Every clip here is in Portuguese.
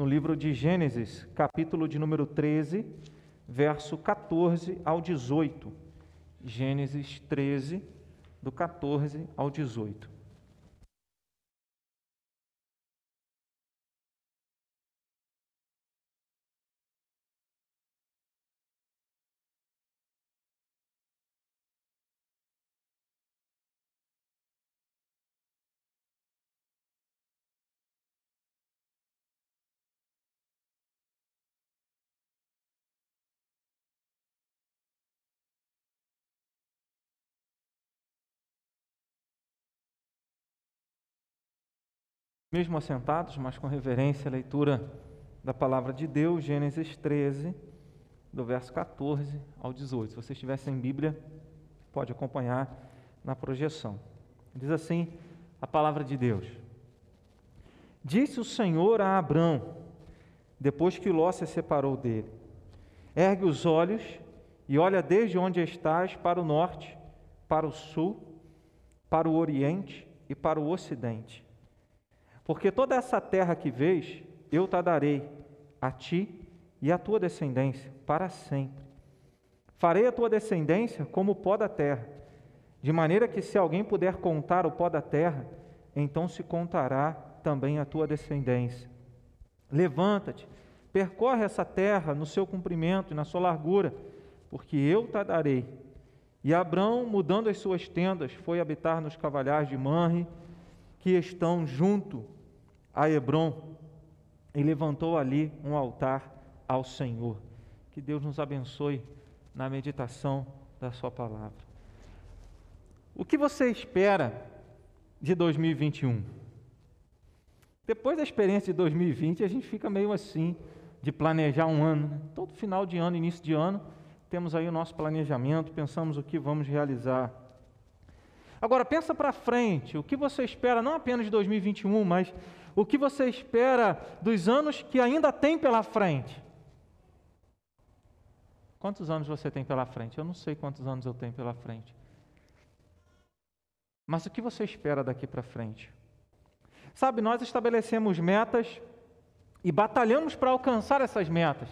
no livro de Gênesis, capítulo de número 13, verso 14 ao 18. Gênesis 13, do 14 ao 18. Mesmo assentados, mas com reverência, a leitura da palavra de Deus, Gênesis 13, do verso 14 ao 18. Se você estiver sem Bíblia, pode acompanhar na projeção. Diz assim a palavra de Deus: Disse o Senhor a Abrão, depois que Ló se separou dele: Ergue os olhos e olha desde onde estás para o norte, para o sul, para o oriente e para o ocidente porque toda essa terra que vês, eu te darei a ti e à tua descendência para sempre. Farei a tua descendência como o pó da terra, de maneira que se alguém puder contar o pó da terra, então se contará também a tua descendência. Levanta-te, percorre essa terra no seu comprimento e na sua largura, porque eu te darei. E Abrão, mudando as suas tendas, foi habitar nos cavalhares de Manre, que estão junto a Hebron e levantou ali um altar ao Senhor. Que Deus nos abençoe na meditação da Sua palavra. O que você espera de 2021? Depois da experiência de 2020, a gente fica meio assim, de planejar um ano. Né? Todo final de ano, início de ano, temos aí o nosso planejamento, pensamos o que vamos realizar. Agora, pensa para frente, o que você espera não apenas de 2021, mas o que você espera dos anos que ainda tem pela frente? Quantos anos você tem pela frente? Eu não sei quantos anos eu tenho pela frente. Mas o que você espera daqui para frente? Sabe, nós estabelecemos metas e batalhamos para alcançar essas metas.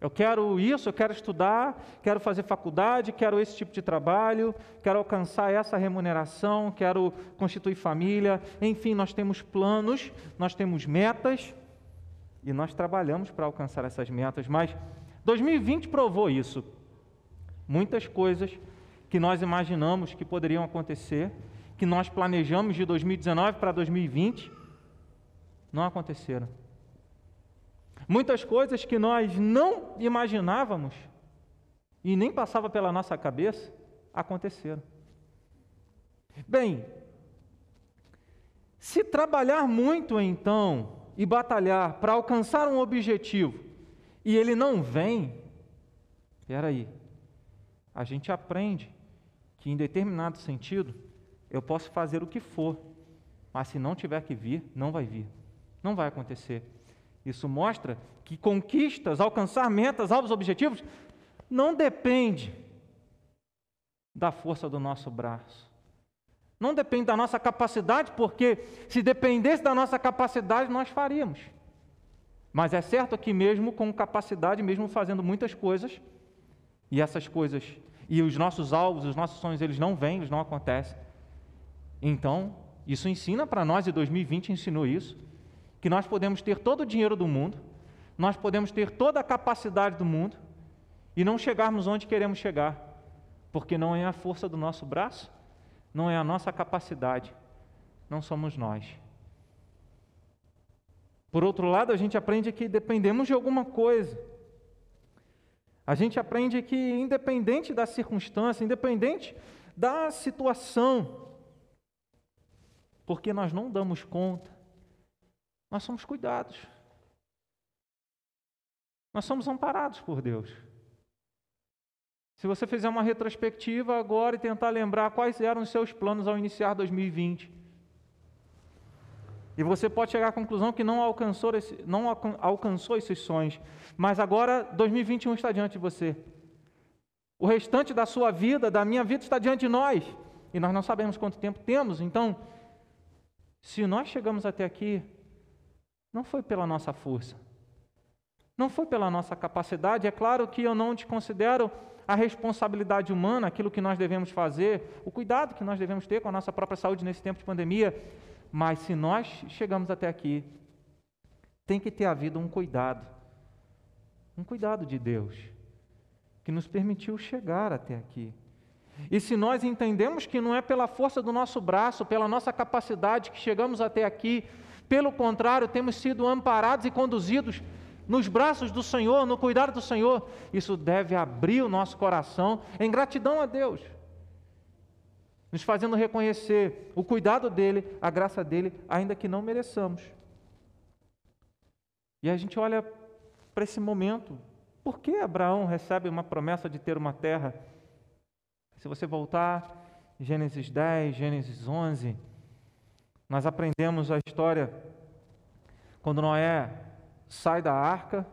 Eu quero isso, eu quero estudar, quero fazer faculdade, quero esse tipo de trabalho, quero alcançar essa remuneração, quero constituir família. Enfim, nós temos planos, nós temos metas e nós trabalhamos para alcançar essas metas. Mas 2020 provou isso. Muitas coisas que nós imaginamos que poderiam acontecer, que nós planejamos de 2019 para 2020, não aconteceram. Muitas coisas que nós não imaginávamos e nem passava pela nossa cabeça aconteceram. Bem, se trabalhar muito então e batalhar para alcançar um objetivo e ele não vem, espera aí, a gente aprende que em determinado sentido eu posso fazer o que for, mas se não tiver que vir, não vai vir, não vai acontecer. Isso mostra que conquistas, alcançar metas, alvos objetivos, não depende da força do nosso braço. Não depende da nossa capacidade, porque se dependesse da nossa capacidade, nós faríamos. Mas é certo que mesmo com capacidade, mesmo fazendo muitas coisas, e essas coisas, e os nossos alvos, os nossos sonhos, eles não vêm, eles não acontecem. Então, isso ensina para nós, e 2020 ensinou isso, que nós podemos ter todo o dinheiro do mundo, nós podemos ter toda a capacidade do mundo e não chegarmos onde queremos chegar, porque não é a força do nosso braço, não é a nossa capacidade, não somos nós. Por outro lado, a gente aprende que dependemos de alguma coisa. A gente aprende que, independente da circunstância, independente da situação, porque nós não damos conta, nós somos cuidados. Nós somos amparados por Deus. Se você fizer uma retrospectiva agora e tentar lembrar quais eram os seus planos ao iniciar 2020, e você pode chegar à conclusão que não alcançou, esse, não alcançou esses sonhos, mas agora 2021 está diante de você. O restante da sua vida, da minha vida, está diante de nós. E nós não sabemos quanto tempo temos, então, se nós chegamos até aqui, não foi pela nossa força, Não foi pela nossa capacidade, é claro que eu não desconsidero a responsabilidade humana, aquilo que nós devemos fazer, o cuidado que nós devemos ter com a nossa própria saúde nesse tempo de pandemia, mas se nós chegamos até aqui, tem que ter havido um cuidado, um cuidado de Deus, que nos permitiu chegar até aqui. E se nós entendemos que não é pela força do nosso braço, pela nossa capacidade que chegamos até aqui, pelo contrário, temos sido amparados e conduzidos nos braços do Senhor, no cuidado do Senhor, isso deve abrir o nosso coração em gratidão a Deus, nos fazendo reconhecer o cuidado dEle, a graça dEle, ainda que não mereçamos. E a gente olha para esse momento, por que Abraão recebe uma promessa de ter uma terra? Se você voltar, Gênesis 10, Gênesis 11, nós aprendemos a história quando Noé sai da arca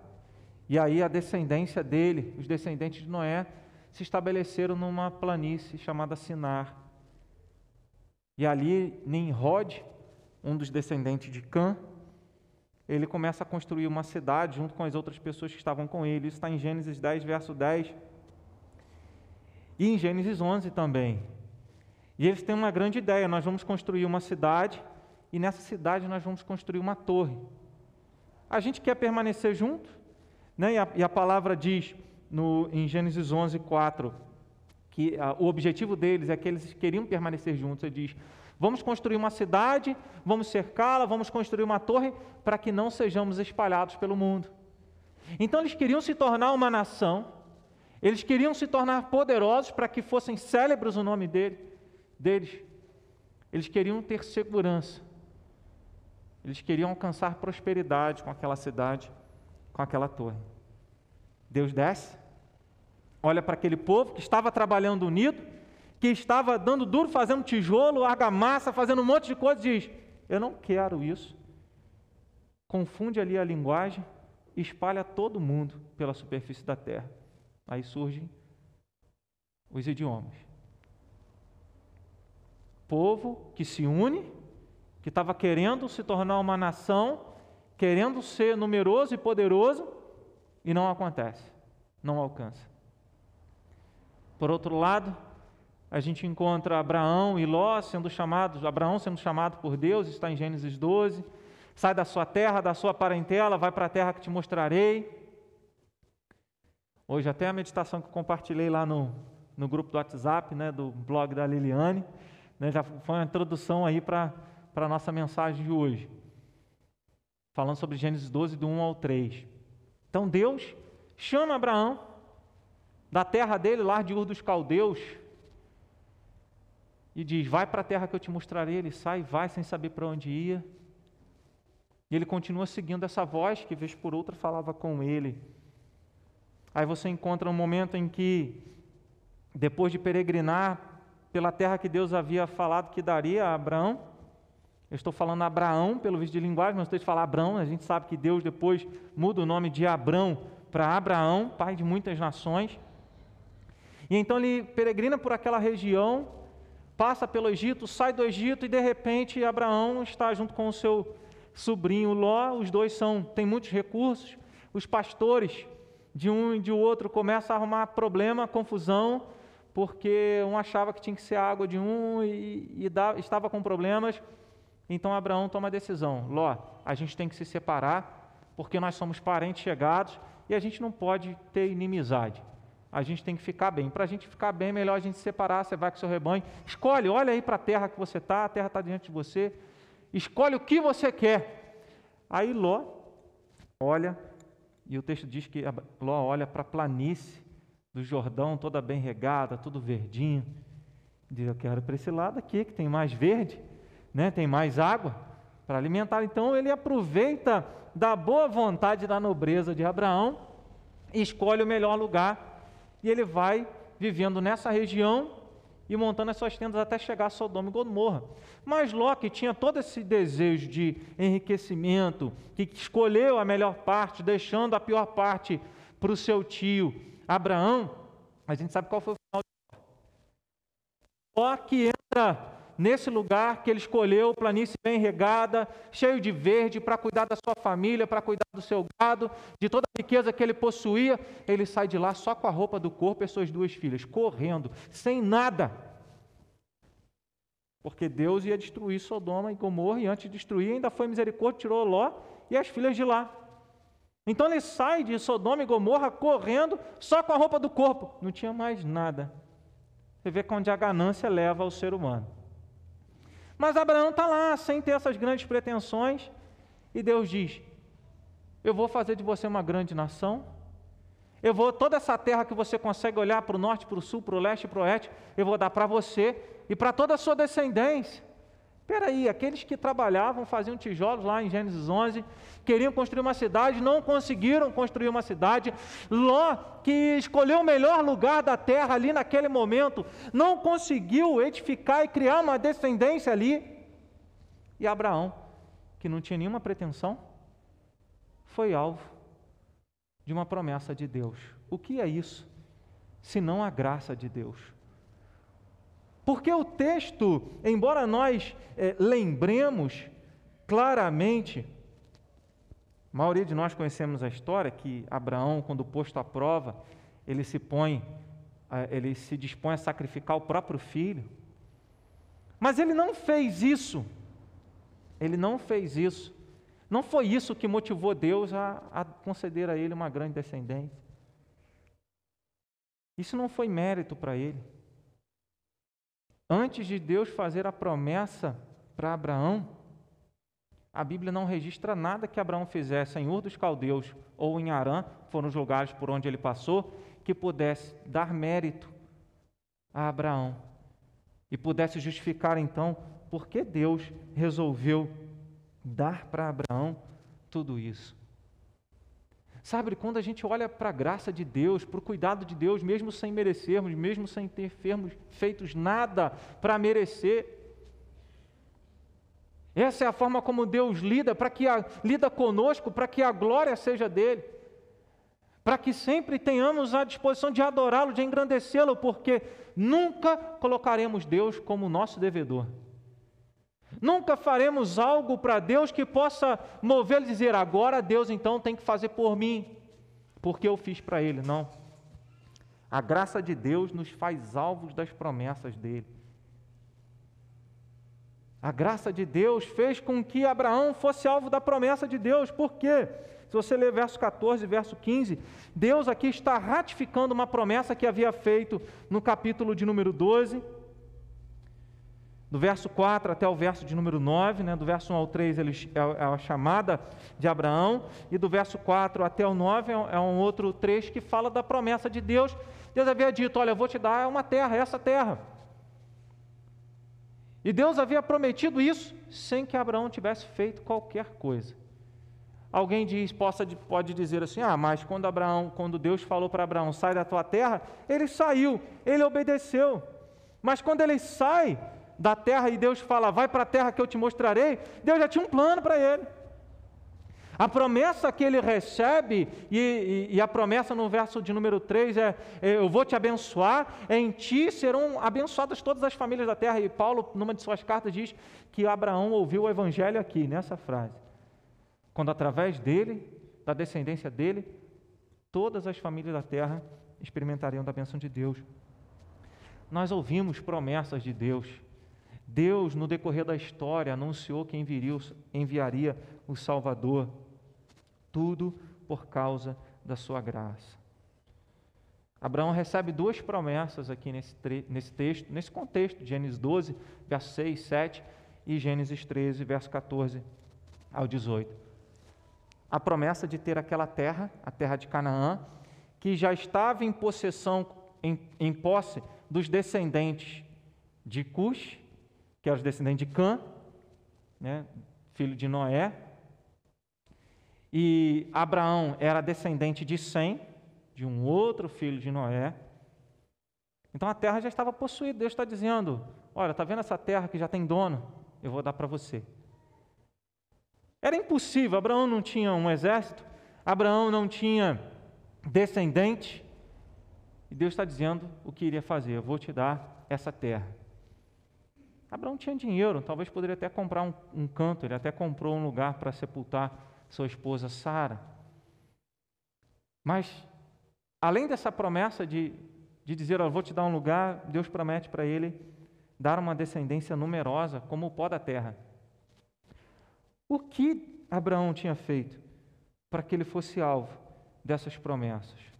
e aí a descendência dele, os descendentes de Noé, se estabeleceram numa planície chamada Sinar. E ali Nimrod, um dos descendentes de Cã, ele começa a construir uma cidade junto com as outras pessoas que estavam com ele. Isso está em Gênesis 10, verso 10. E em Gênesis 11 também. E eles têm uma grande ideia: nós vamos construir uma cidade, e nessa cidade nós vamos construir uma torre. A gente quer permanecer junto, né? e, a, e a palavra diz no, em Gênesis 11, 4, que a, o objetivo deles é que eles queriam permanecer juntos. Ele diz: Vamos construir uma cidade, vamos cercá-la, vamos construir uma torre para que não sejamos espalhados pelo mundo. Então eles queriam se tornar uma nação, eles queriam se tornar poderosos para que fossem célebres o nome dele, deles. Eles queriam ter segurança. Eles queriam alcançar prosperidade com aquela cidade, com aquela torre. Deus desce, olha para aquele povo que estava trabalhando unido, que estava dando duro, fazendo tijolo, argamassa, fazendo um monte de coisa, diz: Eu não quero isso. Confunde ali a linguagem, espalha todo mundo pela superfície da terra. Aí surgem os idiomas. Povo que se une que estava querendo se tornar uma nação, querendo ser numeroso e poderoso, e não acontece, não alcança. Por outro lado, a gente encontra Abraão e Ló sendo chamados, Abraão sendo chamado por Deus, está em Gênesis 12. Sai da sua terra, da sua parentela, vai para a terra que te mostrarei. Hoje, até a meditação que compartilhei lá no, no grupo do WhatsApp, né, do blog da Liliane, né, já foi uma introdução aí para a nossa mensagem de hoje, falando sobre Gênesis 12, do 1 ao 3. Então Deus chama Abraão da terra dele, lá de Ur dos Caldeus, e diz: Vai para a terra que eu te mostrarei. Ele sai, vai sem saber para onde ia. E ele continua seguindo essa voz que, vez por outra, falava com ele. Aí você encontra um momento em que, depois de peregrinar pela terra que Deus havia falado que daria a Abraão, eu estou falando Abraão, pelo visto de linguagem, mas estou de falar Abraão. A gente sabe que Deus depois muda o nome de Abrão para Abraão, pai de muitas nações. E então ele peregrina por aquela região, passa pelo Egito, sai do Egito e de repente Abraão está junto com o seu sobrinho Ló. Os dois são têm muitos recursos. Os pastores de um e de outro começam a arrumar problema, confusão, porque um achava que tinha que ser água de um e, e estava com problemas. Então Abraão toma a decisão: Ló, a gente tem que se separar, porque nós somos parentes chegados e a gente não pode ter inimizade. A gente tem que ficar bem. Para a gente ficar bem, é melhor a gente se separar. Você vai com seu rebanho, escolhe, olha aí para a terra que você está, a terra está diante de você, escolhe o que você quer. Aí Ló olha, e o texto diz que Ló olha para a planície do Jordão, toda bem regada, tudo verdinho. Diz: Eu quero para esse lado aqui, que tem mais verde né, tem mais água para alimentar. Então ele aproveita da boa vontade da nobreza de Abraão escolhe o melhor lugar e ele vai vivendo nessa região e montando as suas tendas até chegar a Sodoma e Gomorra. Mas Ló, que tinha todo esse desejo de enriquecimento, que escolheu a melhor parte, deixando a pior parte para o seu tio Abraão, a gente sabe qual foi o final de Ló. Ló que entra nesse lugar que ele escolheu, planície bem regada, cheio de verde, para cuidar da sua família, para cuidar do seu gado, de toda a riqueza que ele possuía, ele sai de lá só com a roupa do corpo e suas duas filhas, correndo, sem nada. Porque Deus ia destruir Sodoma e Gomorra, e antes de destruir, ainda foi misericórdia, tirou Ló e as filhas de lá. Então ele sai de Sodoma e Gomorra correndo, só com a roupa do corpo, não tinha mais nada. Você vê onde a ganância leva o ser humano. Mas Abraão está lá, sem ter essas grandes pretensões, e Deus diz: Eu vou fazer de você uma grande nação, eu vou, toda essa terra que você consegue olhar para o norte, para o sul, para o leste, para o oeste, eu vou dar para você e para toda a sua descendência. Espera aí, aqueles que trabalhavam, faziam tijolos lá em Gênesis 11, queriam construir uma cidade, não conseguiram construir uma cidade. Ló, que escolheu o melhor lugar da terra ali naquele momento, não conseguiu edificar e criar uma descendência ali. E Abraão, que não tinha nenhuma pretensão, foi alvo de uma promessa de Deus. O que é isso? Senão a graça de Deus. Porque o texto, embora nós é, lembremos claramente, a maioria de nós conhecemos a história que Abraão, quando posto à prova, ele se põe, ele se dispõe a sacrificar o próprio filho. Mas ele não fez isso. Ele não fez isso. Não foi isso que motivou Deus a, a conceder a ele uma grande descendência. Isso não foi mérito para ele. Antes de Deus fazer a promessa para Abraão, a Bíblia não registra nada que Abraão fizesse em Ur dos Caldeus ou em Arã, foram os lugares por onde ele passou, que pudesse dar mérito a Abraão e pudesse justificar então por que Deus resolveu dar para Abraão tudo isso. Sabe, quando a gente olha para a graça de Deus, para o cuidado de Deus, mesmo sem merecermos, mesmo sem ter feitos nada para merecer, essa é a forma como Deus lida, para que a, lida conosco, para que a glória seja dele, para que sempre tenhamos a disposição de adorá-lo, de engrandecê-lo, porque nunca colocaremos Deus como nosso devedor. Nunca faremos algo para Deus que possa movê-lo e dizer, agora Deus então tem que fazer por mim, porque eu fiz para Ele. Não. A graça de Deus nos faz alvos das promessas dele. A graça de Deus fez com que Abraão fosse alvo da promessa de Deus. Por quê? Se você ler verso 14 verso 15, Deus aqui está ratificando uma promessa que havia feito no capítulo de número 12 do verso 4 até o verso de número 9, né, do verso 1 ao 3 ele, é, é a chamada de Abraão, e do verso 4 até o 9 é, é um outro trecho que fala da promessa de Deus. Deus havia dito: Olha, eu vou te dar uma terra, essa terra. E Deus havia prometido isso sem que Abraão tivesse feito qualquer coisa. Alguém diz, possa, pode dizer assim: ah, mas quando Abraão, quando Deus falou para Abraão, sai da tua terra, ele saiu, ele obedeceu. Mas quando ele sai, da terra e Deus fala, vai para a terra que eu te mostrarei, Deus já tinha um plano para ele. A promessa que ele recebe, e, e, e, a promessa no verso de número 3 é: Eu vou te abençoar, em ti serão abençoadas todas as famílias da terra. E Paulo, numa de suas cartas, diz que Abraão ouviu o evangelho aqui, nessa frase. Quando através dele, da descendência dele, todas as famílias da terra experimentariam da bênção de Deus. Nós ouvimos promessas de Deus Deus, no decorrer da história, anunciou que enviaria, enviaria o Salvador, tudo por causa da sua graça. Abraão recebe duas promessas aqui nesse, nesse texto, nesse contexto, Gênesis 12, verso 6, 7 e Gênesis 13, verso 14 ao 18. A promessa de ter aquela terra, a terra de Canaã, que já estava em possessão, em, em posse dos descendentes de Cush que era os descendentes de Cã, né, filho de Noé. E Abraão era descendente de Sem, de um outro filho de Noé. Então a terra já estava possuída. Deus está dizendo: Olha, está vendo essa terra que já tem dono? Eu vou dar para você. Era impossível. Abraão não tinha um exército, Abraão não tinha descendente. E Deus está dizendo o que iria fazer: Eu vou te dar essa terra. Abraão tinha dinheiro, talvez poderia até comprar um, um canto, ele até comprou um lugar para sepultar sua esposa Sara. Mas, além dessa promessa de, de dizer, eu vou te dar um lugar, Deus promete para ele dar uma descendência numerosa, como o pó da terra. O que Abraão tinha feito para que ele fosse alvo dessas promessas?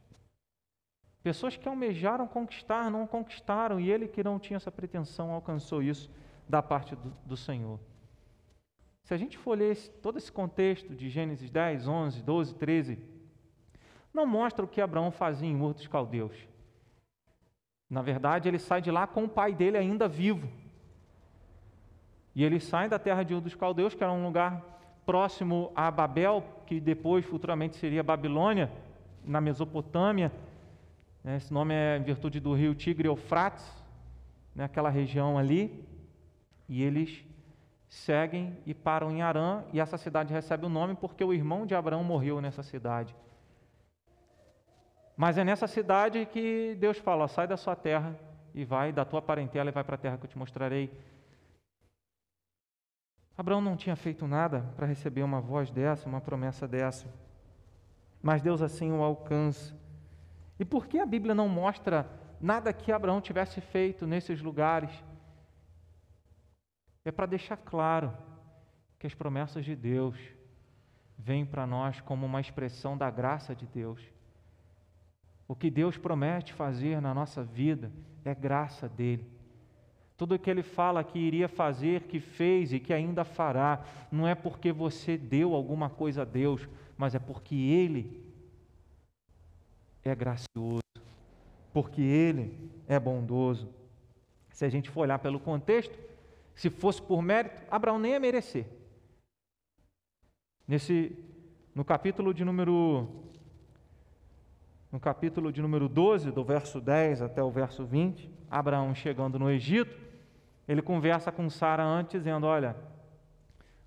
Pessoas que almejaram conquistar, não conquistaram, e ele que não tinha essa pretensão alcançou isso da parte do, do Senhor. Se a gente for ler esse, todo esse contexto de Gênesis 10, 11, 12, 13, não mostra o que Abraão fazia em Ur dos Caldeus. Na verdade, ele sai de lá com o pai dele ainda vivo. E ele sai da terra de Ur dos Caldeus, que era um lugar próximo a Babel, que depois futuramente seria Babilônia, na Mesopotâmia. Né, esse nome é em virtude do rio Tigre Eufrates, naquela né, região ali. E eles seguem e param em Arã, e essa cidade recebe o nome porque o irmão de Abraão morreu nessa cidade. Mas é nessa cidade que Deus fala: sai da sua terra e vai, da tua parentela e vai para a terra que eu te mostrarei. Abraão não tinha feito nada para receber uma voz dessa, uma promessa dessa. Mas Deus assim o alcança. E por que a Bíblia não mostra nada que Abraão tivesse feito nesses lugares? É para deixar claro que as promessas de Deus vêm para nós como uma expressão da graça de Deus. O que Deus promete fazer na nossa vida é graça dele. Tudo o que ele fala que iria fazer, que fez e que ainda fará, não é porque você deu alguma coisa a Deus, mas é porque ele é gracioso, porque ele é bondoso. Se a gente for olhar pelo contexto, se fosse por mérito, Abraão nem ia merecer. Nesse, no capítulo de número no capítulo de número 12, do verso 10 até o verso 20, Abraão chegando no Egito, ele conversa com Sara antes, dizendo: Olha,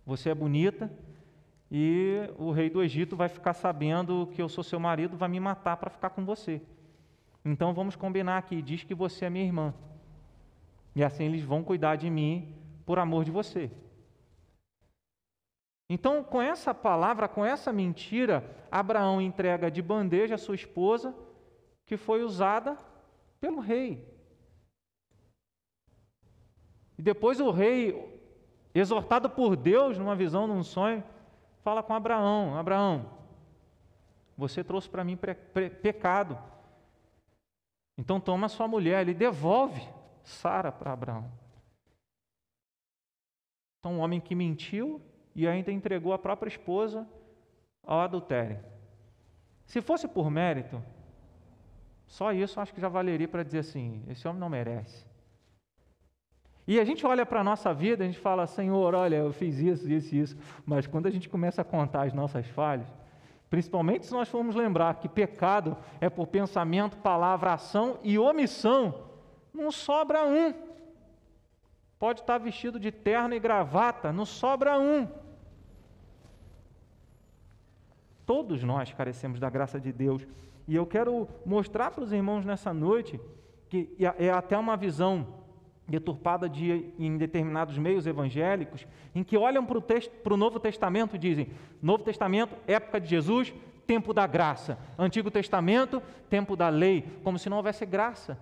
você é bonita e o rei do Egito vai ficar sabendo que eu sou seu marido, vai me matar para ficar com você. Então vamos combinar aqui, diz que você é minha irmã. E assim eles vão cuidar de mim por amor de você. Então, com essa palavra, com essa mentira, Abraão entrega de bandeja a sua esposa, que foi usada pelo rei. E depois o rei, exortado por Deus numa visão, num sonho, fala com Abraão: Abraão, você trouxe para mim pecado. Então toma sua mulher, ele devolve Sara para Abraão. Então, um homem que mentiu e ainda entregou a própria esposa ao adultério. Se fosse por mérito, só isso acho que já valeria para dizer assim: esse homem não merece. E a gente olha para a nossa vida, a gente fala, Senhor, olha, eu fiz isso, isso isso. Mas quando a gente começa a contar as nossas falhas, principalmente se nós formos lembrar que pecado é por pensamento, palavra, ação e omissão, não sobra um. Pode estar vestido de terno e gravata, não sobra um. Todos nós carecemos da graça de Deus. E eu quero mostrar para os irmãos nessa noite que é até uma visão deturpada de, em determinados meios evangélicos, em que olham para o, texto, para o Novo Testamento e dizem: Novo Testamento, época de Jesus, tempo da graça. Antigo Testamento, tempo da lei, como se não houvesse graça.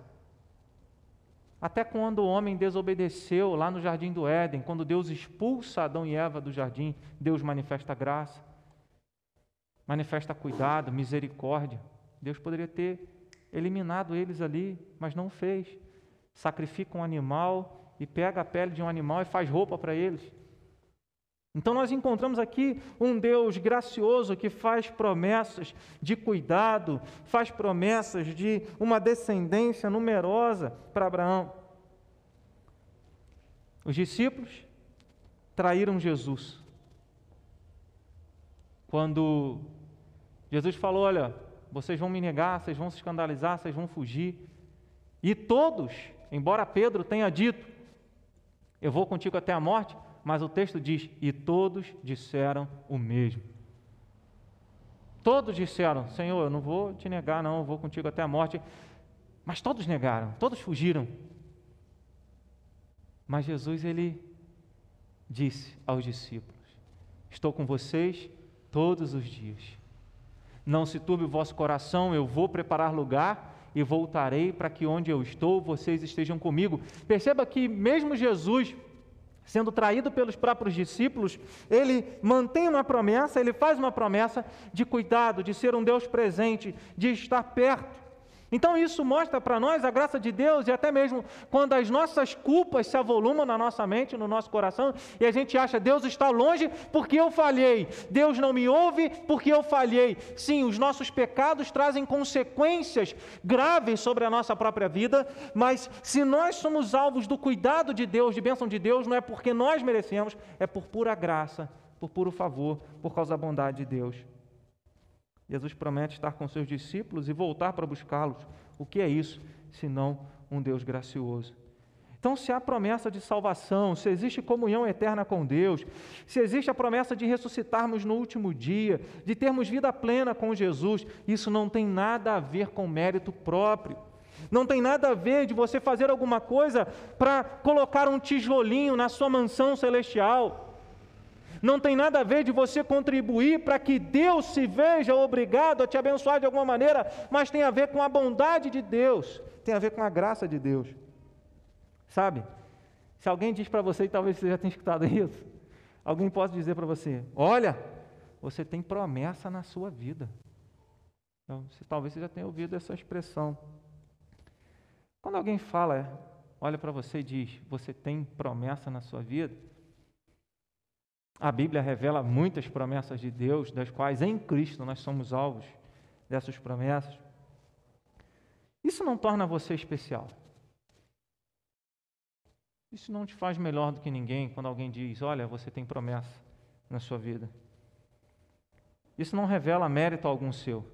Até quando o homem desobedeceu lá no jardim do Éden, quando Deus expulsa Adão e Eva do jardim, Deus manifesta graça, manifesta cuidado, misericórdia. Deus poderia ter eliminado eles ali, mas não fez. Sacrifica um animal e pega a pele de um animal e faz roupa para eles. Então nós encontramos aqui um Deus gracioso que faz promessas de cuidado, faz promessas de uma descendência numerosa para Abraão. Os discípulos traíram Jesus. Quando Jesus falou: Olha, vocês vão me negar, vocês vão se escandalizar, vocês vão fugir. E todos, embora Pedro tenha dito: Eu vou contigo até a morte, mas o texto diz: e todos disseram o mesmo. Todos disseram: Senhor, eu não vou te negar, não, eu vou contigo até a morte. Mas todos negaram, todos fugiram. Mas Jesus, ele disse aos discípulos: Estou com vocês todos os dias. Não se turbe o vosso coração, eu vou preparar lugar e voltarei para que onde eu estou vocês estejam comigo. Perceba que, mesmo Jesus sendo traído pelos próprios discípulos, ele mantém uma promessa, ele faz uma promessa de cuidado, de ser um Deus presente, de estar perto. Então isso mostra para nós a graça de Deus e até mesmo quando as nossas culpas se avolumam na nossa mente, no nosso coração, e a gente acha Deus está longe porque eu falhei, Deus não me ouve porque eu falhei. Sim, os nossos pecados trazem consequências graves sobre a nossa própria vida, mas se nós somos alvos do cuidado de Deus, de bênção de Deus, não é porque nós merecemos, é por pura graça, por puro favor, por causa da bondade de Deus. Jesus promete estar com seus discípulos e voltar para buscá-los. O que é isso, senão um Deus gracioso? Então, se há promessa de salvação, se existe comunhão eterna com Deus, se existe a promessa de ressuscitarmos no último dia, de termos vida plena com Jesus, isso não tem nada a ver com mérito próprio. Não tem nada a ver de você fazer alguma coisa para colocar um tijolinho na sua mansão celestial. Não tem nada a ver de você contribuir para que Deus se veja obrigado a te abençoar de alguma maneira, mas tem a ver com a bondade de Deus, tem a ver com a graça de Deus. Sabe? Se alguém diz para você, e talvez você já tenha escutado isso, alguém possa dizer para você: Olha, você tem promessa na sua vida. Então, você, talvez você já tenha ouvido essa expressão. Quando alguém fala, olha para você e diz: Você tem promessa na sua vida a Bíblia revela muitas promessas de Deus, das quais em Cristo nós somos alvos dessas promessas. Isso não torna você especial. Isso não te faz melhor do que ninguém quando alguém diz: Olha, você tem promessa na sua vida. Isso não revela mérito algum seu.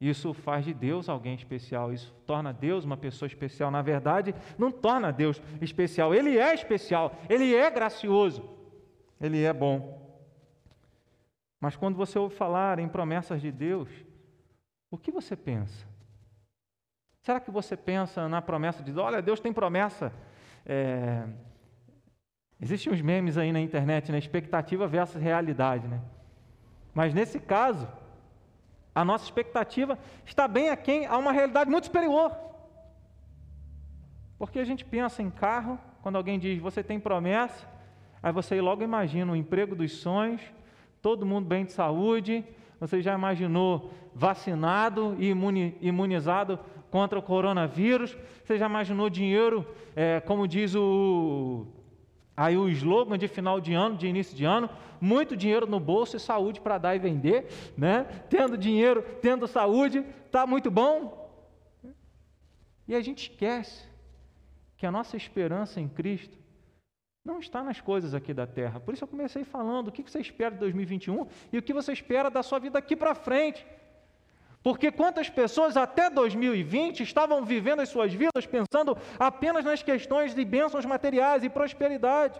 Isso faz de Deus alguém especial. Isso torna Deus uma pessoa especial. Na verdade, não torna Deus especial. Ele é especial. Ele é gracioso. Ele é bom. Mas quando você ouve falar em promessas de Deus, o que você pensa? Será que você pensa na promessa de olha, Deus tem promessa? É... Existem uns memes aí na internet, né? Expectativa versus realidade, né? Mas nesse caso, a nossa expectativa está bem aquém a uma realidade muito superior. Porque a gente pensa em carro, quando alguém diz você tem promessa, Aí você logo imagina o emprego dos sonhos, todo mundo bem de saúde, você já imaginou vacinado e imunizado contra o coronavírus, você já imaginou dinheiro, é, como diz o, aí o slogan de final de ano, de início de ano, muito dinheiro no bolso e saúde para dar e vender, né? Tendo dinheiro, tendo saúde, tá muito bom. E a gente esquece que a nossa esperança em Cristo não está nas coisas aqui da terra. Por isso eu comecei falando o que você espera de 2021 e o que você espera da sua vida aqui para frente. Porque quantas pessoas até 2020 estavam vivendo as suas vidas pensando apenas nas questões de bênçãos materiais e prosperidade.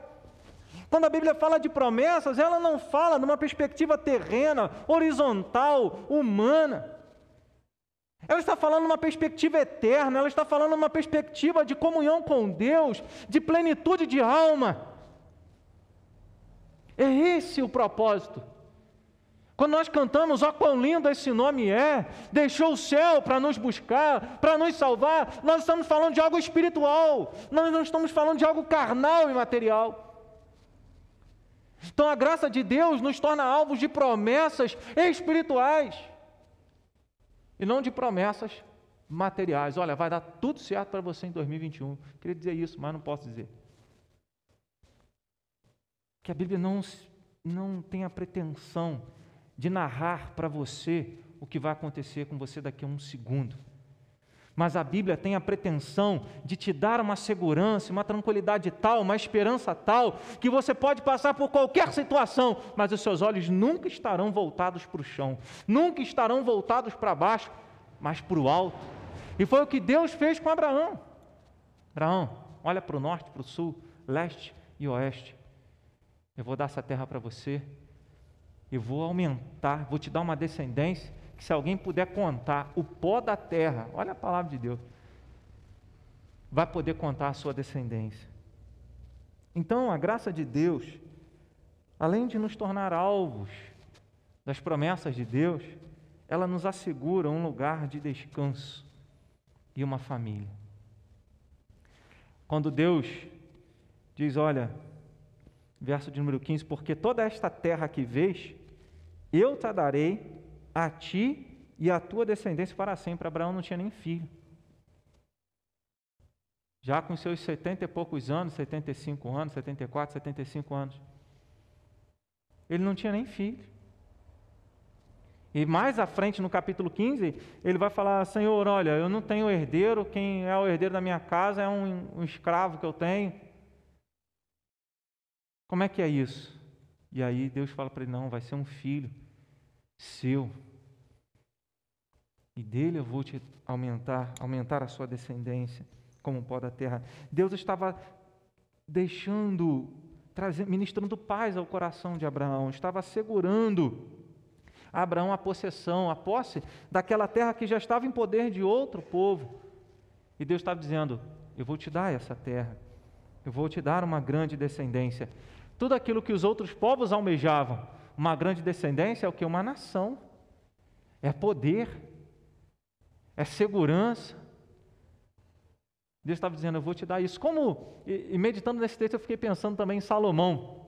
Quando a Bíblia fala de promessas, ela não fala numa perspectiva terrena, horizontal, humana. Ela está falando uma perspectiva eterna, ela está falando uma perspectiva de comunhão com Deus, de plenitude de alma. É esse o propósito. Quando nós cantamos, ó quão lindo esse nome é, deixou o céu para nos buscar, para nos salvar, nós estamos falando de algo espiritual, nós não estamos falando de algo carnal e material. Então a graça de Deus nos torna alvos de promessas espirituais e não de promessas materiais. Olha, vai dar tudo certo para você em 2021. Queria dizer isso, mas não posso dizer. Que a Bíblia não, não tem a pretensão de narrar para você o que vai acontecer com você daqui a um segundo. Mas a Bíblia tem a pretensão de te dar uma segurança, uma tranquilidade tal, uma esperança tal, que você pode passar por qualquer situação, mas os seus olhos nunca estarão voltados para o chão, nunca estarão voltados para baixo, mas para o alto. E foi o que Deus fez com Abraão. Abraão, olha para o norte, para o sul, leste e oeste. Eu vou dar essa terra para você, e vou aumentar, vou te dar uma descendência que se alguém puder contar o pó da terra, olha a palavra de Deus, vai poder contar a sua descendência. Então, a graça de Deus, além de nos tornar alvos das promessas de Deus, ela nos assegura um lugar de descanso e uma família. Quando Deus diz: Olha, verso de número 15: Porque toda esta terra que vês, eu te darei a ti e a tua descendência para sempre. Abraão não tinha nem filho. Já com seus setenta e poucos anos, 75 anos, 74, 75 anos. Ele não tinha nem filho. E mais à frente, no capítulo 15, ele vai falar: Senhor, olha, eu não tenho herdeiro, quem é o herdeiro da minha casa é um, um escravo que eu tenho. Como é que é isso? E aí Deus fala para ele: Não, vai ser um filho seu. E dele eu vou te aumentar, aumentar a sua descendência, como pó da terra. Deus estava deixando, trazendo, ministrando paz ao coração de Abraão, estava assegurando a Abraão a possessão, a posse daquela terra que já estava em poder de outro povo. E Deus estava dizendo: Eu vou te dar essa terra, eu vou te dar uma grande descendência. Tudo aquilo que os outros povos almejavam, uma grande descendência é o que? Uma nação, é poder, é segurança. Deus estava dizendo: Eu vou te dar isso. Como, e meditando nesse texto, eu fiquei pensando também em Salomão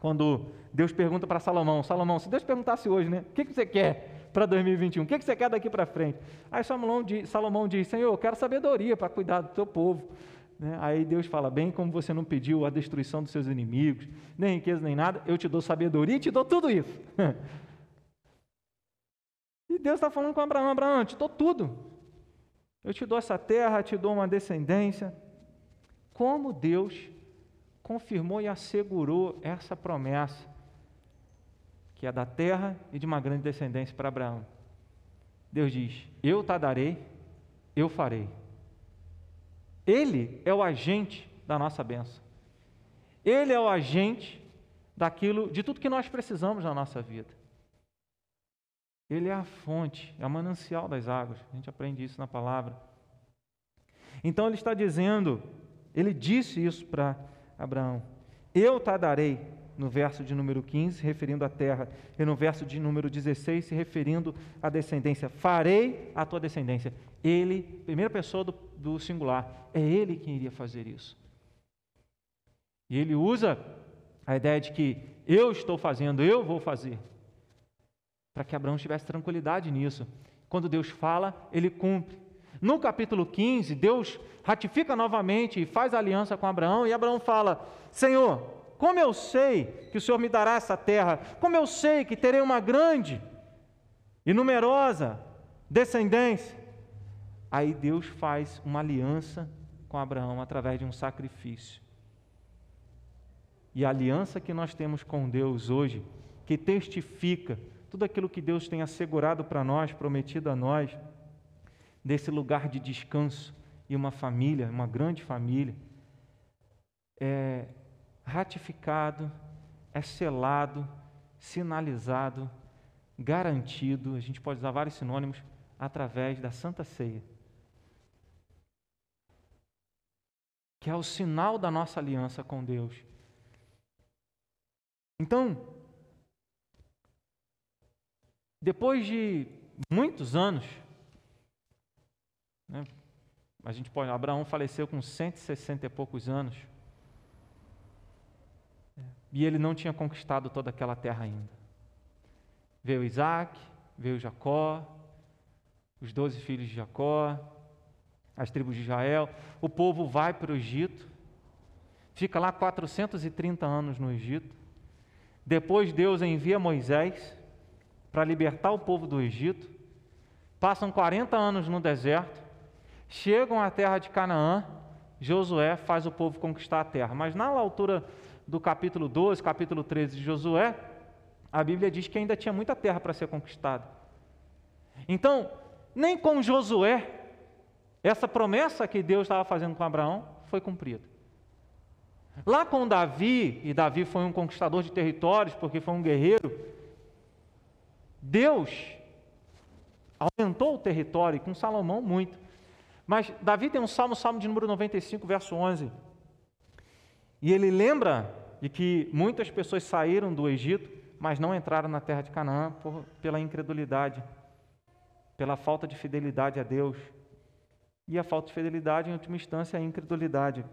quando Deus pergunta para Salomão: Salomão, se Deus perguntasse hoje, né? O que, que você quer para 2021? O que, que você quer daqui para frente? Aí Salomão diz, Salomão diz: Senhor, eu quero sabedoria para cuidar do teu povo. Né? Aí Deus fala: Bem, como você não pediu a destruição dos seus inimigos, nem riqueza, nem nada, eu te dou sabedoria e te dou tudo isso. e Deus está falando com Abraão: Abraão, eu te dou tudo. Eu te dou essa terra, te dou uma descendência. Como Deus confirmou e assegurou essa promessa, que é da terra e de uma grande descendência para Abraão. Deus diz: Eu te darei, eu farei. Ele é o agente da nossa bênção. Ele é o agente daquilo, de tudo que nós precisamos na nossa vida. Ele é a fonte, é o manancial das águas. A gente aprende isso na palavra. Então ele está dizendo, ele disse isso para Abraão: Eu te darei, no verso de número 15, referindo à terra, e no verso de número 16, se referindo à descendência. Farei a tua descendência. Ele, primeira pessoa do, do singular, é ele quem iria fazer isso. E ele usa a ideia de que eu estou fazendo, eu vou fazer, para que Abraão tivesse tranquilidade nisso. Quando Deus fala, ele cumpre. No capítulo 15, Deus ratifica novamente e faz aliança com Abraão, e Abraão fala: Senhor, como eu sei que o Senhor me dará essa terra, como eu sei que terei uma grande e numerosa descendência. Aí Deus faz uma aliança com Abraão através de um sacrifício. E a aliança que nós temos com Deus hoje, que testifica tudo aquilo que Deus tem assegurado para nós, prometido a nós, desse lugar de descanso e uma família, uma grande família, é ratificado, é selado, sinalizado, garantido, a gente pode usar vários sinônimos, através da Santa Ceia. Que é o sinal da nossa aliança com Deus. Então, depois de muitos anos, né? A gente pode, Abraão faleceu com 160 e poucos anos. E ele não tinha conquistado toda aquela terra ainda. Veio Isaac, veio Jacó, os doze filhos de Jacó, as tribos de Israel. O povo vai para o Egito, fica lá 430 anos no Egito. Depois Deus envia Moisés para libertar o povo do Egito. Passam 40 anos no deserto. Chegam à terra de Canaã, Josué faz o povo conquistar a terra. Mas na altura do capítulo 12, capítulo 13 de Josué, a Bíblia diz que ainda tinha muita terra para ser conquistada. Então, nem com Josué, essa promessa que Deus estava fazendo com Abraão foi cumprida. Lá com Davi, e Davi foi um conquistador de territórios, porque foi um guerreiro, Deus aumentou o território, e com Salomão muito. Mas Davi tem um salmo, salmo de número 95, verso 11. E ele lembra de que muitas pessoas saíram do Egito, mas não entraram na terra de Canaã por, pela incredulidade, pela falta de fidelidade a Deus. E a falta de fidelidade, em última instância, é a incredulidade.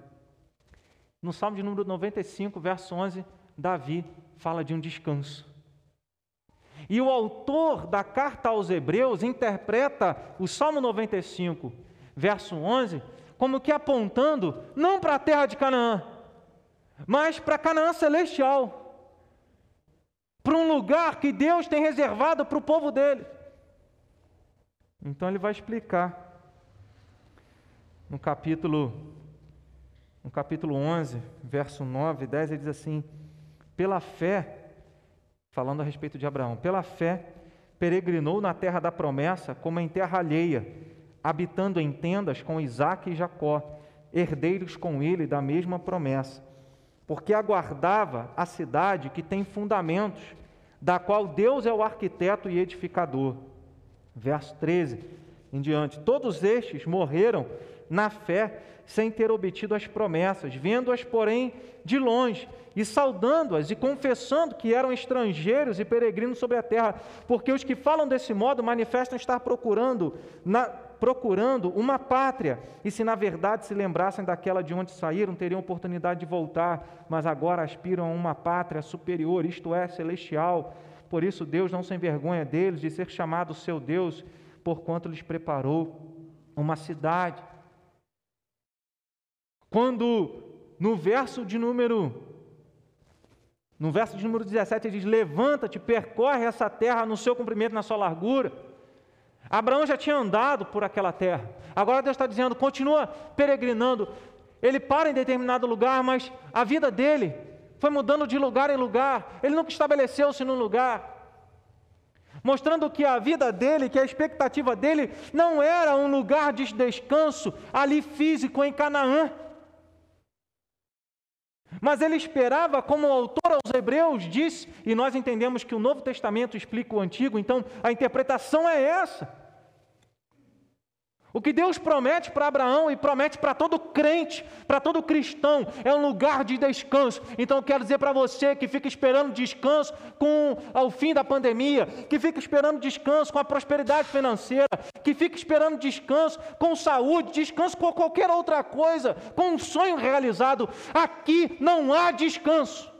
No Salmo de número 95, verso 11, Davi fala de um descanso. E o autor da carta aos Hebreus interpreta o Salmo 95, verso 11, como que apontando não para a terra de Canaã, mas para Canaã celestial para um lugar que Deus tem reservado para o povo dele. Então ele vai explicar no capítulo no capítulo 11, verso 9 e 10, ele diz assim: Pela fé, falando a respeito de Abraão, pela fé peregrinou na terra da promessa como em terra alheia, habitando em tendas com Isaque e Jacó, herdeiros com ele da mesma promessa porque aguardava a cidade que tem fundamentos, da qual Deus é o arquiteto e edificador. Verso 13 em diante: Todos estes morreram na fé, sem ter obtido as promessas, vendo-as, porém, de longe, e saudando-as e confessando que eram estrangeiros e peregrinos sobre a terra, porque os que falam desse modo manifestam estar procurando na, procurando uma pátria, e se na verdade se lembrassem daquela de onde saíram, teriam oportunidade de voltar, mas agora aspiram a uma pátria superior, isto é, celestial. Por isso Deus não se envergonha deles de ser chamado seu Deus, porquanto lhes preparou uma cidade. Quando no verso de número no verso de número 17 ele diz: Levanta-te, percorre essa terra no seu comprimento, na sua largura. Abraão já tinha andado por aquela terra. Agora Deus está dizendo: continua peregrinando. Ele para em determinado lugar, mas a vida dele foi mudando de lugar em lugar. Ele nunca estabeleceu-se num lugar. Mostrando que a vida dele, que a expectativa dele, não era um lugar de descanso ali físico em Canaã. Mas ele esperava, como o autor aos Hebreus disse, e nós entendemos que o Novo Testamento explica o Antigo, então a interpretação é essa. O que Deus promete para Abraão e promete para todo crente, para todo cristão, é um lugar de descanso. Então eu quero dizer para você que fica esperando descanso com o fim da pandemia, que fica esperando descanso com a prosperidade financeira, que fica esperando descanso com saúde, descanso com qualquer outra coisa, com um sonho realizado. Aqui não há descanso.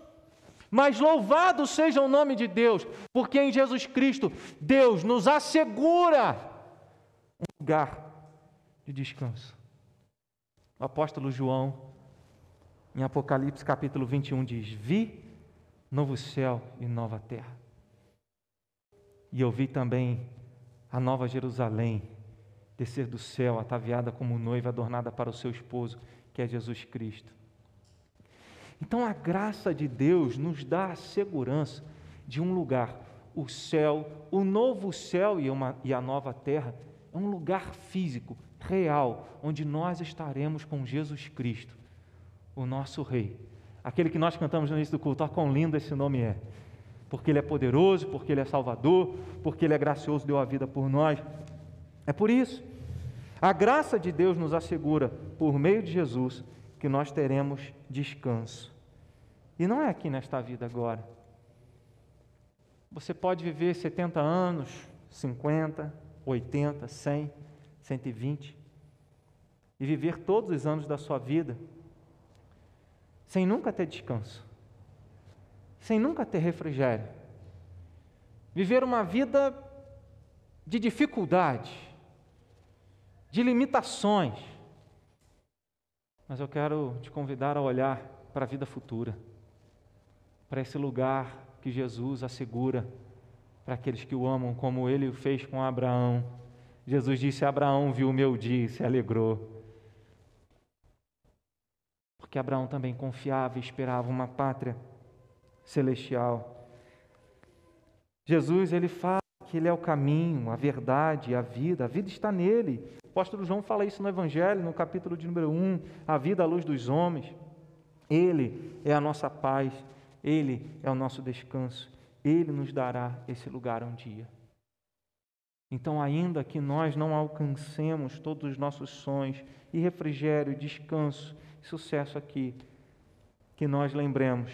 Mas louvado seja o nome de Deus, porque em Jesus Cristo Deus nos assegura um lugar de descanso. O apóstolo João, em Apocalipse capítulo 21, diz: Vi novo céu e nova terra. E eu vi também a nova Jerusalém descer do céu, ataviada como noiva adornada para o seu esposo, que é Jesus Cristo. Então a graça de Deus nos dá a segurança de um lugar, o céu, o novo céu e, uma, e a nova terra, é um lugar físico, real, onde nós estaremos com Jesus Cristo, o nosso Rei. Aquele que nós cantamos no início do culto, olha quão lindo esse nome é. Porque Ele é poderoso, porque Ele é Salvador, porque Ele é gracioso, deu a vida por nós. É por isso. A graça de Deus nos assegura, por meio de Jesus, que nós teremos descanso. E não é aqui nesta vida agora. Você pode viver 70 anos, 50, 80, 100, 120, e viver todos os anos da sua vida sem nunca ter descanso, sem nunca ter refrigério, viver uma vida de dificuldade, de limitações. Mas eu quero te convidar a olhar para a vida futura, para esse lugar que Jesus assegura para aqueles que o amam, como ele o fez com Abraão Jesus disse: Abraão viu o meu dia e se alegrou. Porque Abraão também confiava e esperava uma pátria celestial. Jesus, ele fala que ele é o caminho, a verdade, a vida. A vida está nele. O apóstolo João fala isso no Evangelho, no capítulo de número 1, a vida à luz dos homens. Ele é a nossa paz, ele é o nosso descanso. Ele nos dará esse lugar um dia. Então, ainda que nós não alcancemos todos os nossos sonhos e refrigério, descanso, sucesso aqui, que nós lembremos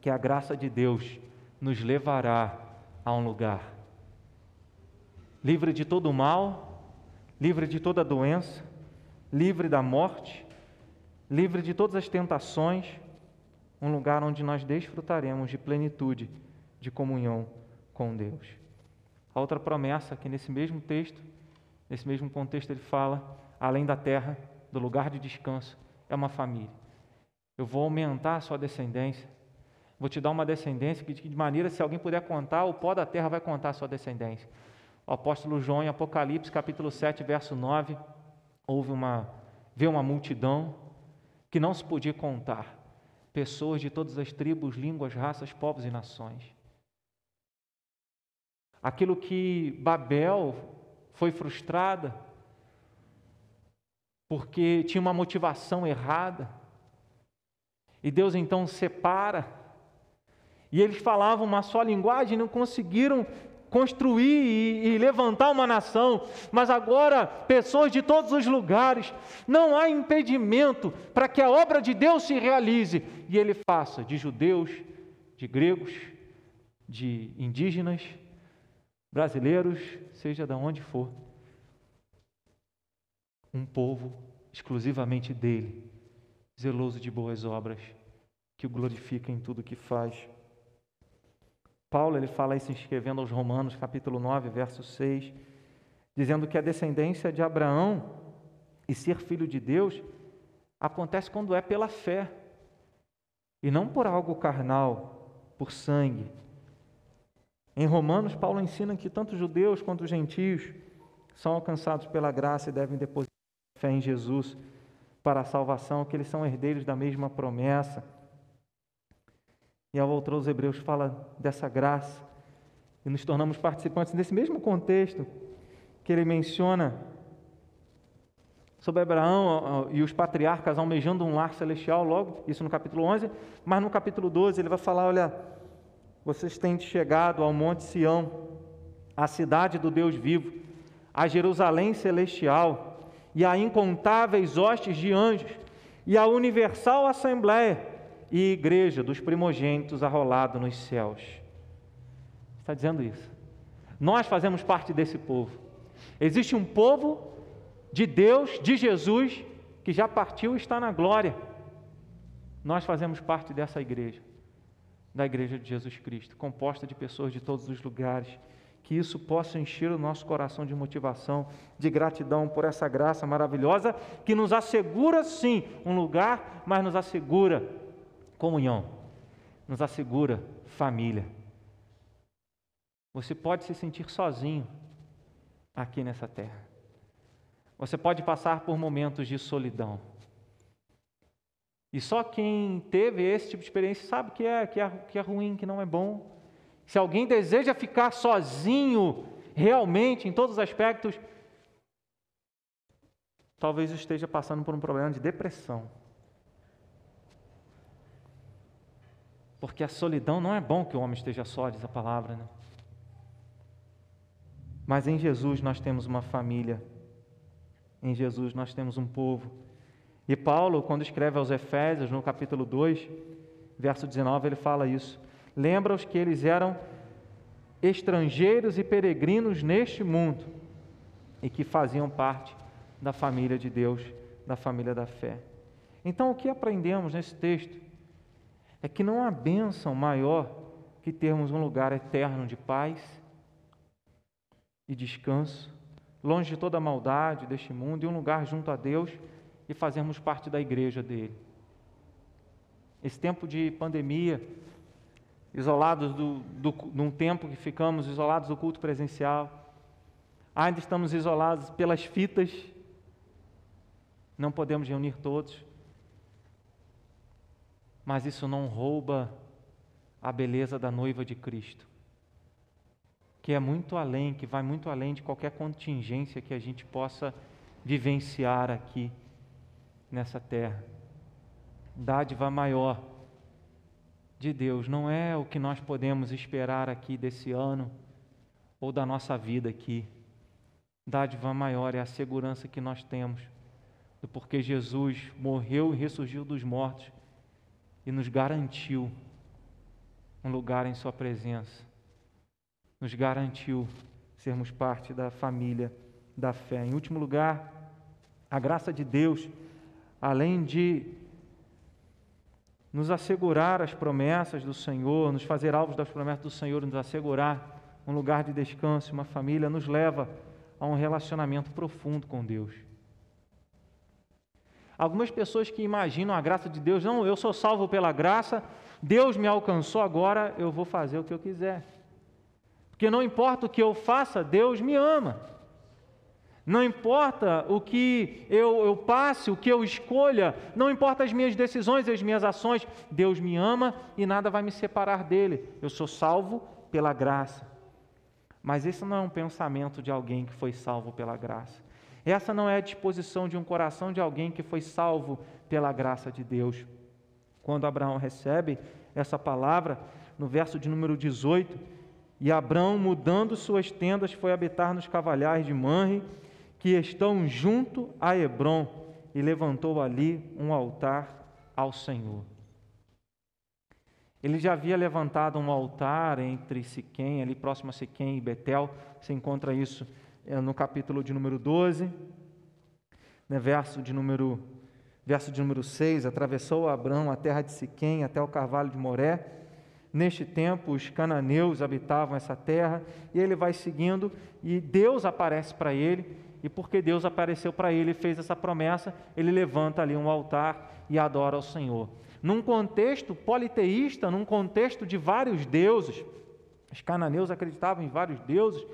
que a graça de Deus nos levará a um lugar livre de todo o mal, livre de toda doença, livre da morte, livre de todas as tentações, um lugar onde nós desfrutaremos de plenitude, de comunhão com Deus. A outra promessa que nesse mesmo texto, nesse mesmo contexto ele fala, além da terra, do lugar de descanso, é uma família. Eu vou aumentar a sua descendência. Vou te dar uma descendência que, de maneira, se alguém puder contar, o pó da terra vai contar a sua descendência. O apóstolo João, em Apocalipse, capítulo 7, verso 9, houve uma, vê uma multidão que não se podia contar, pessoas de todas as tribos, línguas, raças, povos e nações. Aquilo que Babel foi frustrada, porque tinha uma motivação errada, e Deus então separa, e eles falavam uma só linguagem, não conseguiram construir e, e, levantar uma nação, mas agora pessoas de todos os lugares, não há impedimento para que a obra de Deus se realize. E Ele faça de judeus, de gregos, de indígenas, brasileiros, seja de onde for, um povo exclusivamente dele, zeloso de boas obras, que o glorifica em tudo que faz. Paulo ele fala isso escrevendo aos Romanos, capítulo 9, verso 6, dizendo que a descendência de Abraão e ser filho de Deus acontece quando é pela fé e não por algo carnal, por sangue. Em Romanos, Paulo ensina que tanto judeus quanto gentios são alcançados pela graça e devem depositar fé em Jesus para a salvação, que eles são herdeiros da mesma promessa. E ao voltar aos Hebreus fala dessa graça e nos tornamos participantes desse mesmo contexto que ele menciona sobre Abraão e os patriarcas almejando um lar celestial, logo, isso no capítulo 11, mas no capítulo 12 ele vai falar: olha, vocês têm chegado ao Monte Sião, à cidade do Deus vivo, a Jerusalém celestial e a incontáveis hostes de anjos e a universal assembleia e igreja dos primogênitos arrolado nos céus. Está dizendo isso. Nós fazemos parte desse povo. Existe um povo de Deus, de Jesus, que já partiu e está na glória. Nós fazemos parte dessa igreja, da igreja de Jesus Cristo, composta de pessoas de todos os lugares. Que isso possa encher o nosso coração de motivação, de gratidão por essa graça maravilhosa que nos assegura, sim, um lugar, mas nos assegura comunhão, nos assegura família. Você pode se sentir sozinho aqui nessa terra. Você pode passar por momentos de solidão. E só quem teve esse tipo de experiência sabe que é, que é, que é ruim, que não é bom. Se alguém deseja ficar sozinho, realmente, em todos os aspectos, talvez esteja passando por um problema de depressão. Porque a solidão não é bom que o homem esteja só, diz a palavra, né? Mas em Jesus nós temos uma família, em Jesus nós temos um povo. E Paulo, quando escreve aos Efésios, no capítulo 2, verso 19, ele fala isso. Lembra-os que eles eram estrangeiros e peregrinos neste mundo e que faziam parte da família de Deus, da família da fé. Então, o que aprendemos nesse texto? é que não há bênção maior que termos um lugar eterno de paz e descanso, longe de toda a maldade deste mundo, e um lugar junto a Deus e fazermos parte da igreja dele. Esse tempo de pandemia, isolados do, do, num tempo que ficamos isolados do culto presencial, ainda estamos isolados pelas fitas, não podemos reunir todos, mas isso não rouba a beleza da noiva de Cristo, que é muito além, que vai muito além de qualquer contingência que a gente possa vivenciar aqui nessa terra. Dádiva maior de Deus não é o que nós podemos esperar aqui desse ano ou da nossa vida aqui. Dádiva maior é a segurança que nós temos do porquê Jesus morreu e ressurgiu dos mortos e nos garantiu um lugar em Sua presença, nos garantiu sermos parte da família da fé. Em último lugar, a graça de Deus, além de nos assegurar as promessas do Senhor, nos fazer alvos das promessas do Senhor, nos assegurar um lugar de descanso, uma família, nos leva a um relacionamento profundo com Deus. Algumas pessoas que imaginam a graça de Deus, não, eu sou salvo pela graça, Deus me alcançou, agora eu vou fazer o que eu quiser. Porque não importa o que eu faça, Deus me ama. Não importa o que eu, eu, passe, o que eu escolha, não importa as minhas decisões e as minhas ações, Deus me ama e nada vai me separar dele. Eu sou salvo pela graça. Mas esse não é um pensamento de alguém que foi salvo pela graça. Essa não é a disposição de um coração de alguém que foi salvo pela graça de Deus. Quando Abraão recebe essa palavra, no verso de número 18, e Abraão, mudando suas tendas, foi habitar nos cavalhares de Manre, que estão junto a Hebron, e levantou ali um altar ao Senhor. Ele já havia levantado um altar entre Siquém, ali próximo a Siquém e Betel. Você encontra isso eh, no capítulo de número 12, né, verso, de número, verso de número 6. Atravessou Abraão a terra de Siquém até o carvalho de Moré. Neste tempo, os cananeus habitavam essa terra, e ele vai seguindo, e Deus aparece para ele, e porque Deus apareceu para ele e fez essa promessa, ele levanta ali um altar e adora ao Senhor num contexto politeísta, num contexto de vários deuses. Os cananeus acreditavam em vários deuses.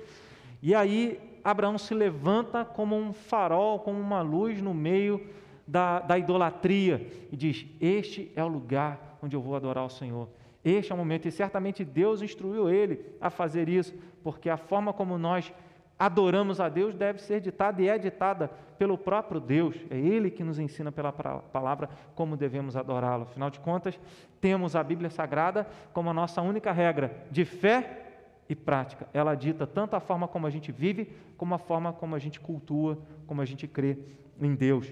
E aí Abraão se levanta como um farol, como uma luz no meio da, da idolatria e diz: Este é o lugar onde eu vou adorar o Senhor. Este é o momento, e certamente Deus instruiu ele a fazer isso, porque a forma como nós adoramos a Deus deve ser ditada e é ditada pelo próprio Deus. É Ele que nos ensina pela palavra como devemos adorá-lo. Afinal de contas, temos a Bíblia Sagrada como a nossa única regra de fé e prática. Ela dita tanto a forma como a gente vive, como a forma como a gente cultua, como a gente crê em Deus.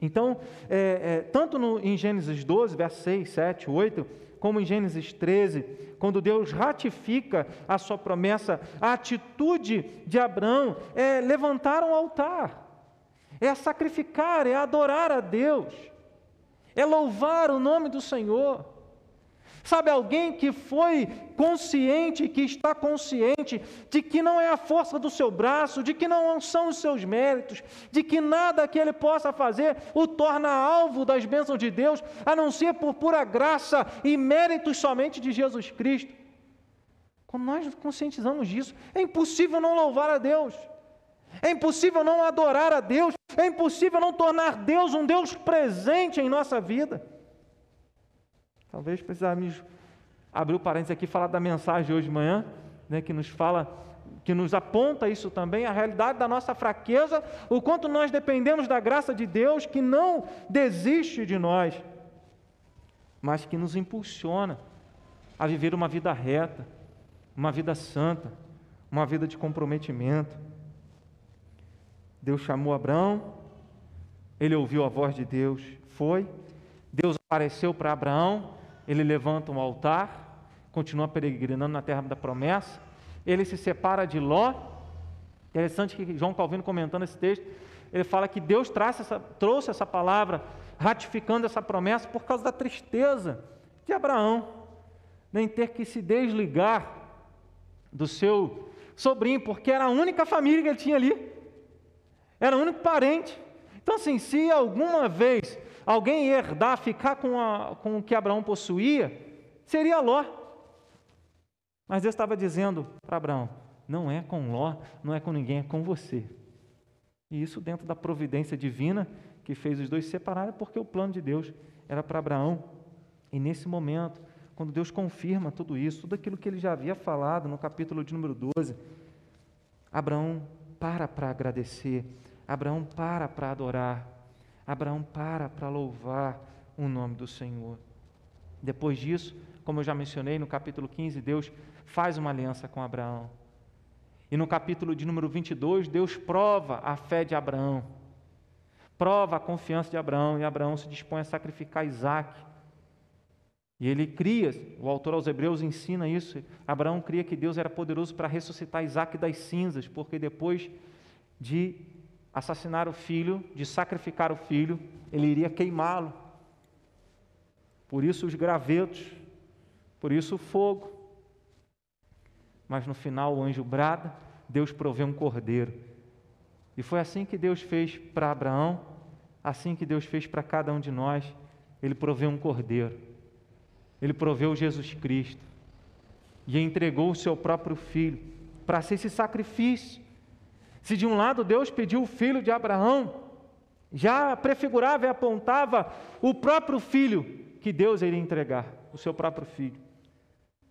Então, é, é, tanto no, em Gênesis 12, versos 6, 7, 8, como em Gênesis 13, quando Deus ratifica a sua promessa, a atitude de Abraão é levantar um altar, é sacrificar, é adorar a Deus, é louvar o nome do Senhor. Sabe, alguém que foi consciente, que está consciente de que não é a força do seu braço, de que não são os seus méritos, de que nada que ele possa fazer o torna alvo das bênçãos de Deus, a não ser por pura graça e méritos somente de Jesus Cristo. Quando nós conscientizamos disso, é impossível não louvar a Deus. É impossível não adorar a Deus, é impossível não tornar Deus um Deus presente em nossa vida. Talvez precisamos abrir o parênteses aqui e falar da mensagem de hoje de manhã, né, que nos fala, que nos aponta isso também, a realidade da nossa fraqueza, o quanto nós dependemos da graça de Deus, que não desiste de nós, mas que nos impulsiona a viver uma vida reta, uma vida santa, uma vida de comprometimento. Deus chamou Abraão, ele ouviu a voz de Deus, foi, Deus apareceu para Abraão, ele levanta um altar, continua peregrinando na terra da promessa, ele se separa de Ló. Interessante que João Calvino comentando esse texto, ele fala que Deus essa, trouxe essa palavra, ratificando essa promessa por causa da tristeza de Abraão, nem ter que se desligar do seu sobrinho, porque era a única família que ele tinha ali, era o único parente. Então, assim, se alguma vez alguém herdar, ficar com, a, com o que Abraão possuía, seria Ló. Mas Deus estava dizendo para Abraão: não é com Ló, não é com ninguém, é com você. E isso dentro da providência divina que fez os dois se separarem, porque o plano de Deus era para Abraão. E nesse momento, quando Deus confirma tudo isso, tudo aquilo que ele já havia falado no capítulo de número 12, Abraão para para agradecer, Abraão para para adorar, Abraão para para louvar o nome do Senhor. Depois disso, como eu já mencionei no capítulo 15, Deus faz uma aliança com Abraão. E no capítulo de número 22, Deus prova a fé de Abraão, prova a confiança de Abraão, e Abraão se dispõe a sacrificar Isaac. E ele cria, o autor aos Hebreus ensina isso. Abraão cria que Deus era poderoso para ressuscitar Isaac das cinzas, porque depois de assassinar o filho, de sacrificar o filho, ele iria queimá-lo. Por isso os gravetos, por isso o fogo. Mas no final o anjo brada, Deus provê um cordeiro. E foi assim que Deus fez para Abraão, assim que Deus fez para cada um de nós. Ele proveu um cordeiro. Ele proveu Jesus Cristo e entregou o seu próprio filho para ser esse sacrifício. Se de um lado Deus pediu o filho de Abraão, já prefigurava e apontava o próprio filho que Deus iria entregar, o seu próprio filho,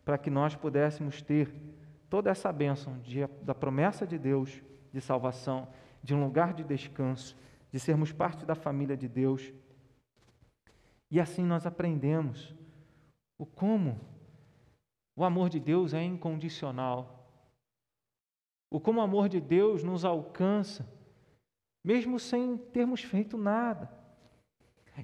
para que nós pudéssemos ter toda essa bênção de, da promessa de Deus de salvação, de um lugar de descanso, de sermos parte da família de Deus. E assim nós aprendemos o como o amor de Deus é incondicional. O como o amor de Deus nos alcança, mesmo sem termos feito nada.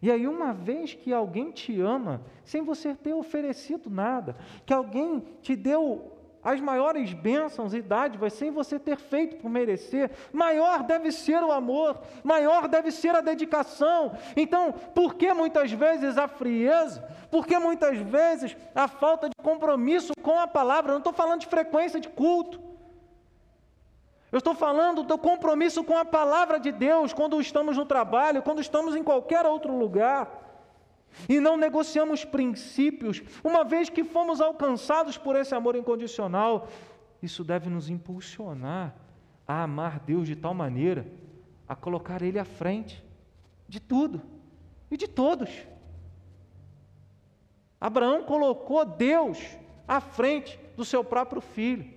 E aí, uma vez que alguém te ama, sem você ter oferecido nada, que alguém te deu as maiores bênçãos e dádivas sem você ter feito por merecer. Maior deve ser o amor, maior deve ser a dedicação. Então, por que muitas vezes a frieza? Por que muitas vezes a falta de compromisso com a palavra? Eu não estou falando de frequência de culto. Eu estou falando do compromisso com a palavra de Deus quando estamos no trabalho, quando estamos em qualquer outro lugar e não negociamos princípios, uma vez que fomos alcançados por esse amor incondicional, isso deve nos impulsionar a amar Deus de tal maneira, a colocar Ele à frente de tudo e de todos. Abraão colocou Deus à frente do seu próprio filho.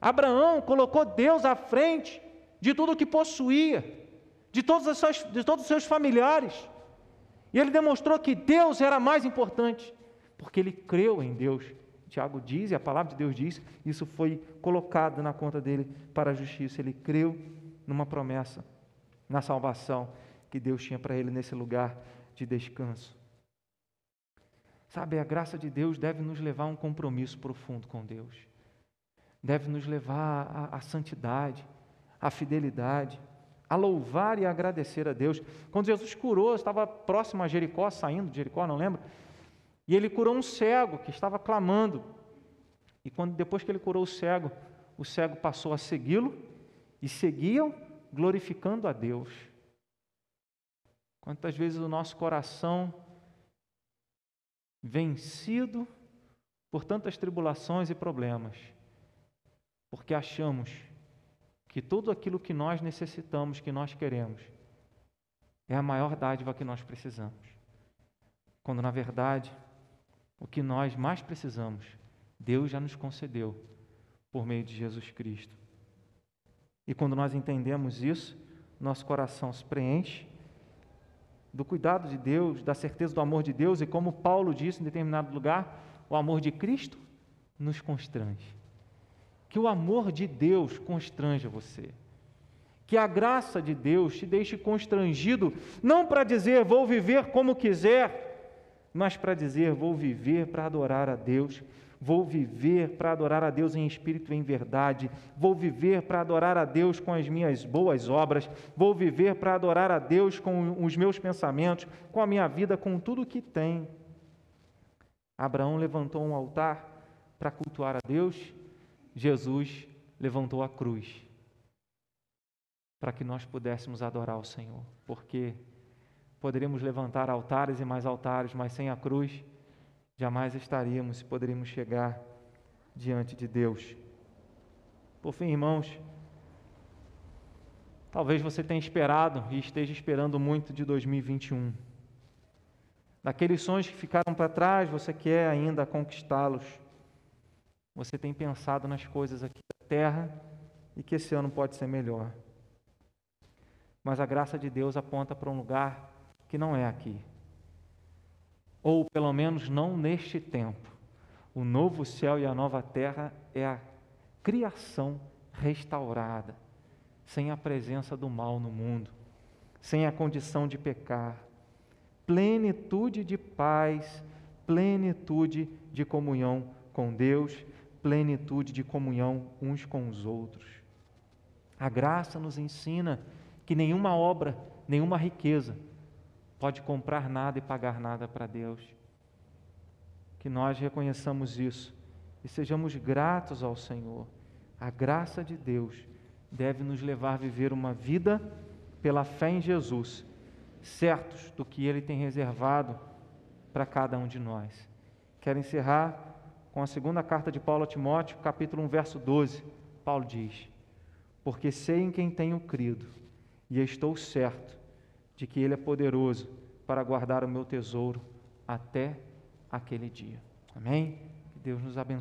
Abraão colocou Deus à frente de tudo que possuía, de todos os seus, de todos os seus familiares. E ele demonstrou que Deus era mais importante, porque ele creu em Deus. Tiago diz, e a palavra de Deus diz, isso foi colocado na conta dele para a justiça. Ele creu numa promessa, na salvação que Deus tinha para ele nesse lugar de descanso. Sabe, a graça de Deus deve nos levar a um compromisso profundo com Deus, deve nos levar à, à santidade, à fidelidade a louvar e agradecer a Deus. Quando Jesus curou, estava próximo a Jericó, saindo de Jericó, não lembro, e ele curou um cego que estava clamando. E quando depois que ele curou o cego, o cego passou a segui-lo e seguiam glorificando a Deus. Quantas vezes o nosso coração vencido por tantas tribulações e problemas, porque achamos que tudo aquilo que nós necessitamos, que nós queremos, é a maior dádiva que nós precisamos. Quando, na verdade, o que nós mais precisamos, Deus já nos concedeu por meio de Jesus Cristo. E quando nós entendemos isso, nosso coração se preenche do cuidado de Deus, da certeza do amor de Deus, e como Paulo disse em determinado lugar, o amor de Cristo nos constrange que o amor de Deus constranja você. Que a graça de Deus te deixe constrangido, não para dizer vou viver como quiser, mas para dizer vou viver para adorar a Deus, vou viver para adorar a Deus em espírito e em verdade, vou viver para adorar a Deus com as minhas boas obras, vou viver para adorar a Deus com os meus pensamentos, com a minha vida, com tudo o que tem. Abraão levantou um altar para cultuar a Deus Jesus levantou a cruz para que nós pudéssemos adorar o Senhor, porque poderíamos levantar altares e mais altares, mas sem a cruz jamais estaríamos e poderíamos chegar diante de Deus. Por fim, irmãos, talvez você tenha esperado e esteja esperando muito de 2021. Daqueles sonhos que ficaram para trás, você quer ainda conquistá-los você tem pensado nas coisas aqui da terra e que esse ano pode ser melhor. Mas a graça de Deus aponta para um lugar que não é aqui. Ou pelo menos não neste tempo. O novo céu e a nova terra é a criação restaurada, sem a presença do mal no mundo, sem a condição de pecar, plenitude de paz, plenitude de comunhão com Deus, plenitude de comunhão uns com os outros. A graça nos ensina que nenhuma obra, nenhuma riqueza pode comprar nada e pagar nada para Deus. Que nós reconheçamos isso e sejamos gratos ao Senhor. A graça de Deus deve nos levar a viver uma vida pela fé em Jesus, certos do que Ele tem reservado para cada um de nós. Quero encerrar com a segunda carta de Paulo a Timóteo, capítulo 1, verso 12. Paulo diz: Porque sei em quem tenho crido, e estou certo de que Ele é poderoso para guardar o meu tesouro até aquele dia. Amém? Que Deus nos abençoe.